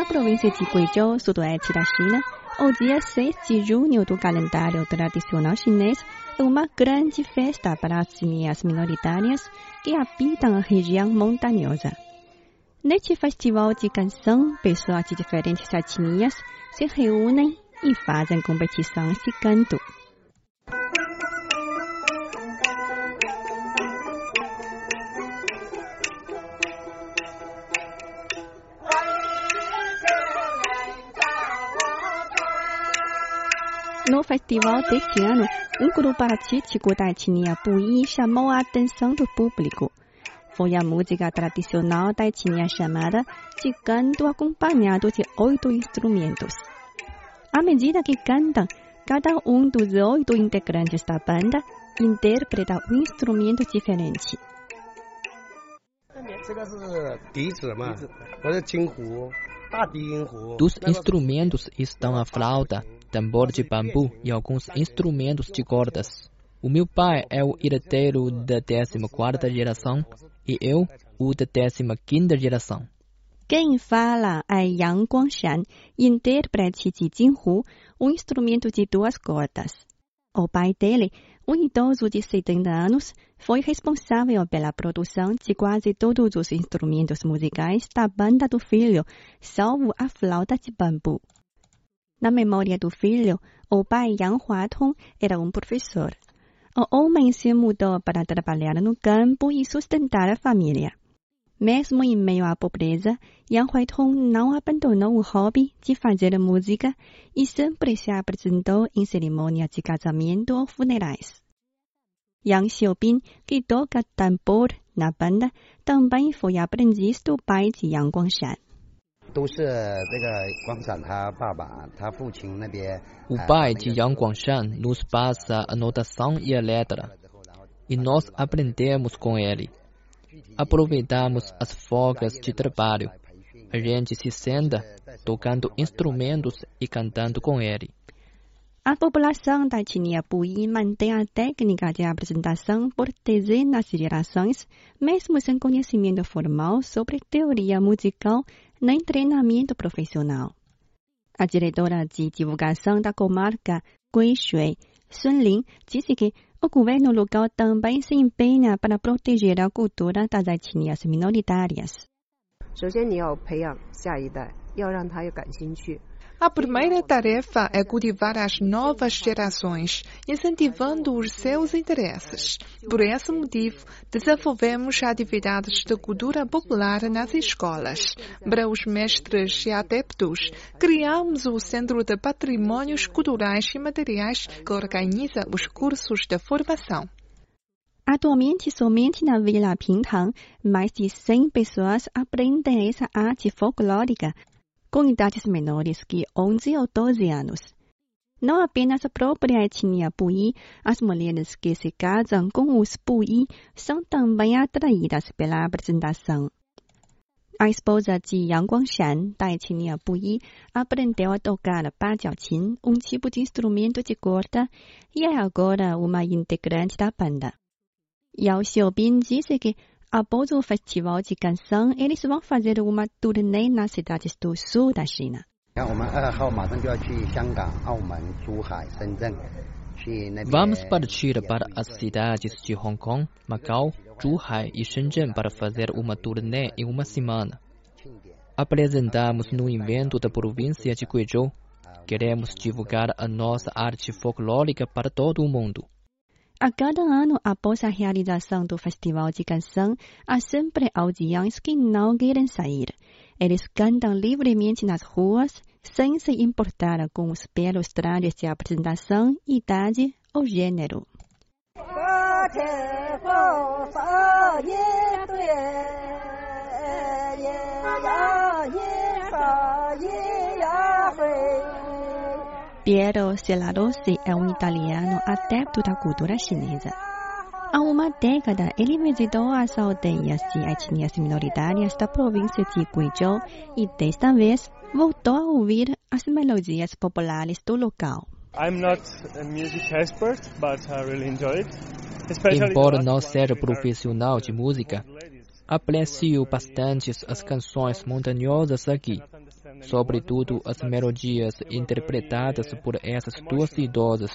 哎。Na província de Guizhou, sudoeste da China, o dia 6 de junho do calendário tradicional chinês é uma grande festa para as etnias minoritárias que habitam a região montanhosa. Neste festival de canção, pessoas de diferentes etnias se reúnem e fazem competições de canto. No festival deste ano, um grupo artístico da etnia Puyi chamou a atenção do público. Foi a música tradicional da etnia chamada de canto acompanhado de oito instrumentos. À medida que cantam, cada um dos oito integrantes da banda interpreta um instrumento diferente. 这个是笛子嘛，或者金胡、大低音胡。 Dos instrumentos estão a flauta, tambor de bambu e alguns instrumentos de cordas. O meu pai é o herdeiro da 14ª geração e eu o da 15ª geração. Quem fala é Yang Guangshan, intérprete de jinhu, um instrumento de duas cordas. O pai dele, um idoso de 70 anos, foi responsável pela produção de quase todos os instrumentos musicais da banda do filho, salvo a flauta de bambu. Na memória do filho, o pai Yang Huatong era um professor. O homem se mudou para trabalhar no campo e sustentar a família. Mesmo em meio à pobreza, Yang Huitong não abandonou o hobby de fazer música e sempre se apresentou em cerimônias de casamento ou funerais. Yang Xiaobin, que toca tambor na banda, também foi aprendiz do pai de Yang Guangshan. 都是这个光闪他爸爸、他父亲那边。 O 呃 pai 那 de 个 Yang Guangshan nos passa a notação e a letra, e nós aprendemos com ele. Aproveitamos as folgas de trabalho. A gente se senta tocando instrumentos e cantando com ele. A população da etnia Puyi mantém a técnica de apresentação por dezenas de gerações, mesmo sem conhecimento formal sobre teoria musical nem treinamento profissional. A diretora de divulgação da comarca Guishui, Sun Lin, disse que o governo local também se empenha para proteger a cultura das etnias minoritárias. 首先，你要培养下一代，要让他有感兴趣。 A primeira tarefa é cultivar as novas gerações, incentivando os seus interesses. Por esse motivo, desenvolvemos atividades de cultura popular nas escolas. Para os mestres e adeptos, criamos o Centro de Patrimônios Culturais e Materiais, que organiza os cursos de formação. Atualmente, somente na Vila Pintang, mais de 100 pessoas aprendem essa arte folclórica, com idades menores que 11 ou 12 anos. Não apenas a própria etnia Puyi, as mulheres que se casam com os Puyi são também atraídas pela apresentação. A esposa de Yang Guangshan, da etnia Puyi, aprendeu a tocar bajiaoqin, um tipo de instrumento de corda, e é agora uma integrante da banda. Yao Xiaobin disse que após o Festival de Canção, eles vão fazer uma turnê nas cidades do sul da China. Vamos partir para as cidades de Hong Kong, Macau, Zhuhai e Shenzhen para fazer uma turnê em uma semana. Apresentamos no evento da província de Guizhou. Queremos divulgar a nossa arte folclórica para todo o mundo. A cada ano, após a realização do Festival de Canção, há sempre audiões que não querem sair. Eles cantam livremente nas ruas, sem se importar com os belos trajes de apresentação, idade ou gênero. Piero Celarossi é um italiano adepto da cultura chinesa. Há uma década, ele visitou as aldeias e etnias minoritárias da província de Guizhou e, desta vez, voltou a ouvir as melodias populares do local. I'm not a music expert, but I really enjoy it. Embora não seja profissional de música, aprecio bastante as canções montanhosas aqui sobretudo as melodias interpretadas por essas duas idosas.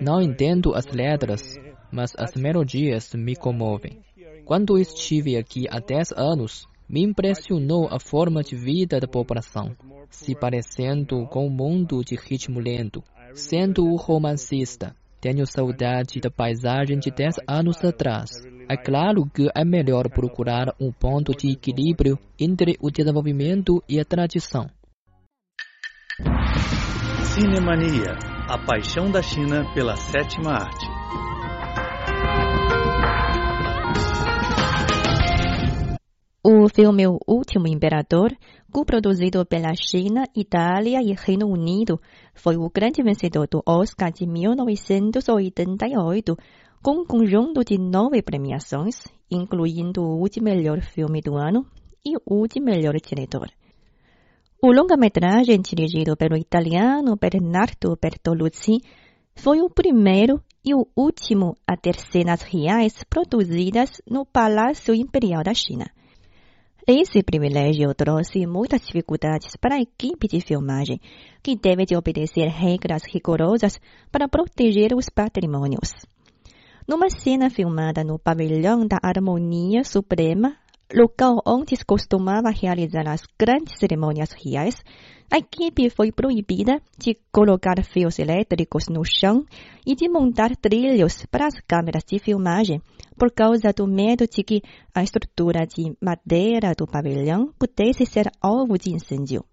Não entendo as letras, mas as melodias me comovem. Quando estive aqui há 10 anos, me impressionou a forma de vida da população, se parecendo com o mundo de ritmo lento. Sendo o romancista, tenho saudade da paisagem de 10 anos atrás. É claro que é melhor procurar um ponto de equilíbrio entre o desenvolvimento e a tradição. Cinemania, a paixão da China pela sétima arte. O filme O Último Imperador, co-produzido pela China, Itália e Reino Unido, foi o grande vencedor do Oscar de 1988, com um conjunto de nove premiações, incluindo o de melhor filme do ano e o de melhor diretor. O longa-metragem dirigido pelo italiano Bernardo Bertolucci foi o primeiro e o último a ter cenas reais produzidas no Palácio Imperial da China. Esse privilégio trouxe muitas dificuldades para a equipe de filmagem, que teve de obedecer regras rigorosas para proteger os patrimônios. Numa cena filmada no Pavilhão da Harmonia Suprema, local onde se costumava realizar as grandes cerimônias reais, a equipe foi proibida de colocar fios elétricos no chão e de montar trilhos para as câmeras de filmagem, por causa do medo de que a estrutura de madeira do pavilhão pudesse ser alvo de incêndio.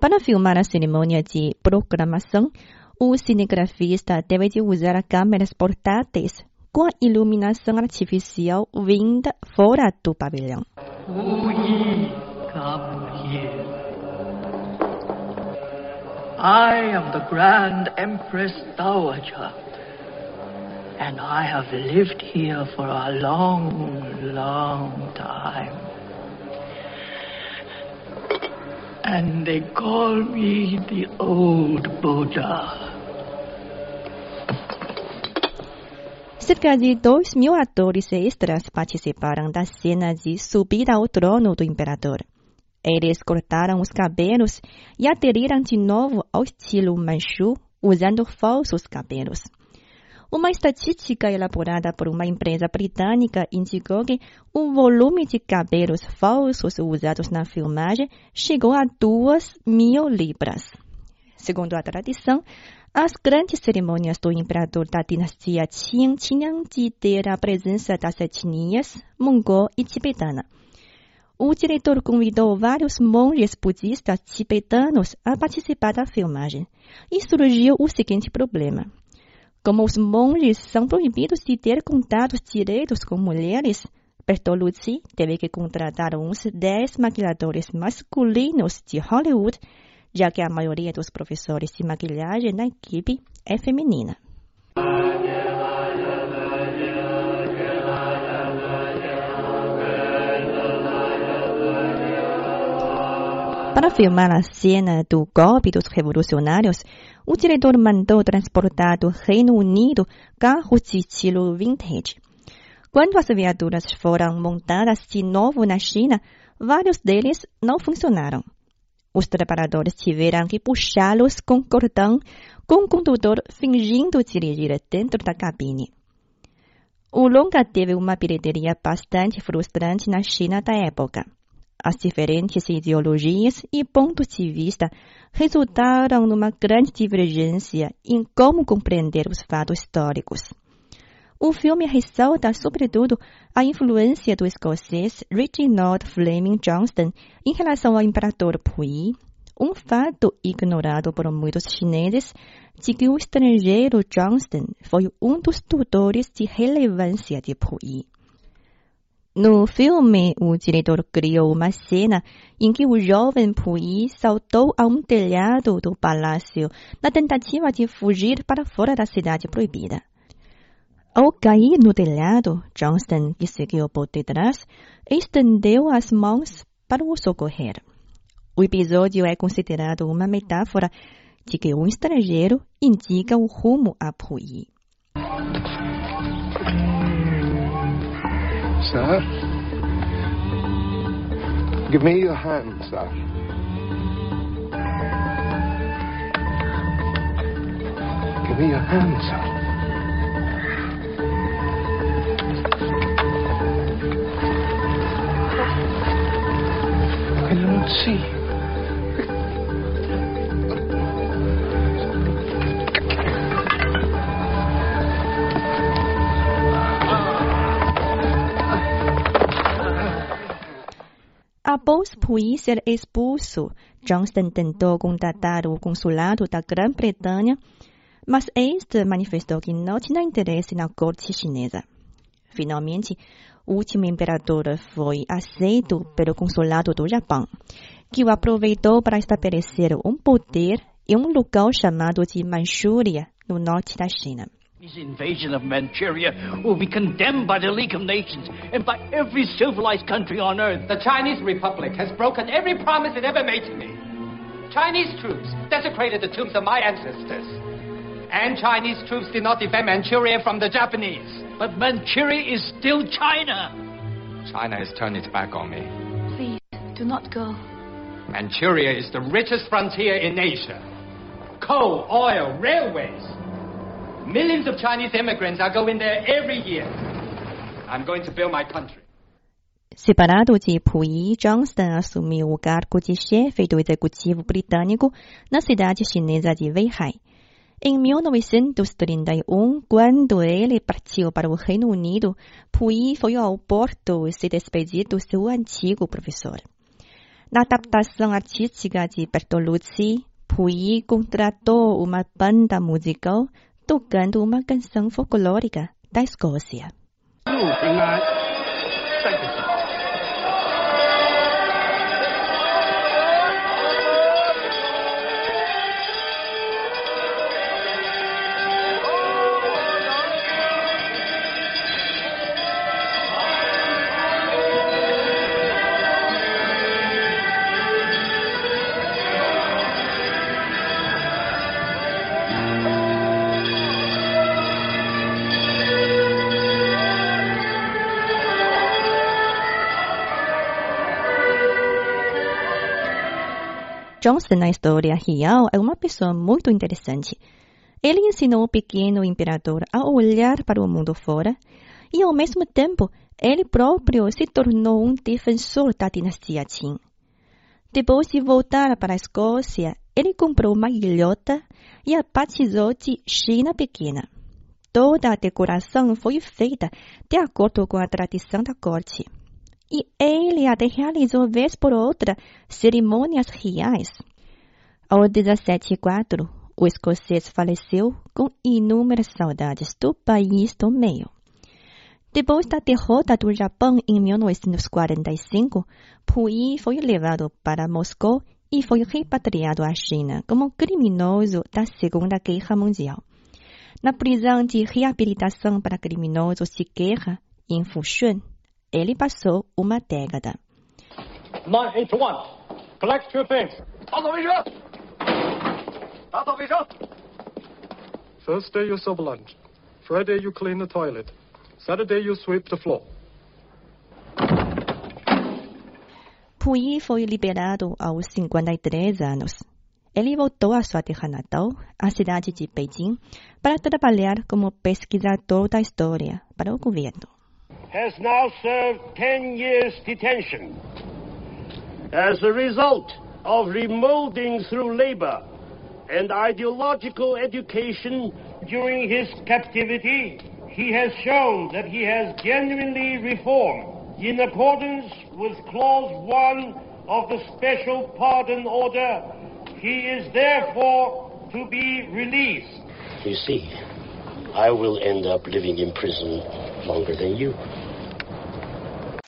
Para filmar a cerimônia de proclamação, o cinegrafista teve de usar câmeras portáteis com iluminação artificial vinda fora do pavilhão. I am the Grand Empress Dowager, and I have lived here for a long, long time. And they call me the Old Buddha. Cerca de dois mil atores extras participaram da cena de subida ao trono do imperador. Eles cortaram os cabelos e aderiram de novo ao estilo Manchu, usando falsos cabelos. Uma estatística elaborada por uma empresa britânica indicou que o volume de cabelos falsos usados na filmagem chegou a duas mil libras. Segundo a tradição, as grandes cerimônias do imperador da dinastia Qing tinham de ter a presença das etnias mongol e tibetana. O diretor convidou vários monges budistas tibetanos a participar da filmagem. E surgiu o seguinte problema. Como os monges são proibidos de ter contatos diretos com mulheres, Bertolucci teve que contratar uns 10 maquiadores masculinos de Hollywood já que a maioria dos professores de maquilhagem na equipe é feminina. Para filmar a cena do golpe dos revolucionários, o diretor mandou transportar do Reino Unido carros de estilo vintage. Quando as viaturas foram montadas de novo na China, vários deles não funcionaram. Os trabalhadores tiveram que puxá-los com cordão, com o condutor fingindo dirigir dentro da cabine. O longa teve uma bilheteria bastante frustrante na China da época. As diferentes ideologias e pontos de vista resultaram numa grande divergência em como compreender os fatos históricos. O filme ressalta, sobretudo, a influência do escocês Reginald Fleming Johnston em relação ao imperador Puyi, um fato ignorado por muitos chineses de que o estrangeiro Johnston foi um dos tutores de relevância de Puyi. No filme, o diretor criou uma cena em que o jovem Puyi saltou a um telhado do palácio na tentativa de fugir para fora da cidade proibida. Ao cair no telhado, Johnston, que seguiu por detrás, estendeu as mãos para o socorrer. O episódio é considerado uma metáfora de que um estrangeiro indica o rumo a Puyi. Sir? Give me your hand, sir. Give me your hand, sir. Don't see. Após Puyi ser expulso, Johnston tentou contatar o consulado da Grã-Bretanha, mas este manifestou que não tinha interesse na corte chinesa. Finalmente, último imperador foi aceito pelo consulado do Japão, que o aproveitou para estabelecer um poder em um lugar chamado de Manchúria, no norte da China. His invasion of Manchuria will be condemned by the League of Nations and by every civilized country on earth. The Chinese Republic has broken every promise it ever made to me. Chinese troops desecrated the tombs of my ancestors. And Chinese troops did not defend Manchuria from the Japanese. But Manchuria is still China. China has turned its back on me. Please, do not go. Manchuria is the richest frontier in Asia. Coal, oil, railways. Millions of Chinese immigrants are going there every year. I'm going to build my country. Separado de Puyi, Johnston assumiu o cargo de chefe do executivo britânico na cidade chinesa de Weihai. Em 1931, quando ele partiu para o Reino Unido, Puyi foi ao porto se despedir do seu antigo professor. Na adaptação artística de Bertolucci, Puyi contratou uma banda musical tocando uma canção folclórica da Escócia. Johnson na história real é uma pessoa muito interessante. Ele ensinou o pequeno imperador a olhar para o mundo fora e, ao mesmo tempo, ele próprio se tornou um defensor da dinastia Qin. Depois de voltar para a Escócia, ele comprou uma ilhota e a batizou de China Pequena. Toda a decoração foi feita de acordo com a tradição da corte. E ele até realizou vez por outra cerimônias reais. Ao 1704, o escocês faleceu com inúmeras saudades do país do meio. Depois da derrota do Japão em 1945, Puyi foi levado para Moscou e foi repatriado à China como criminoso da Segunda Guerra Mundial. Na prisão de reabilitação para criminosos de guerra, em Fushun, ele passou uma década. Pui. Thursday you lunch. Friday you clean the toilet. Saturday you sweep the floor. Puyi foi liberado aos 53 anos. Ele voltou à sua terra natal, a cidade de Beijing, para trabalhar como pesquisador da história para o governo. Has now served 10 years detention. As a result of remolding through labor and ideological education during his captivity, he has shown that he has genuinely reformed. In accordance with Clause 1 of the Special Pardon Order, he is therefore to be released. You see, I will end up living in prison longer than you.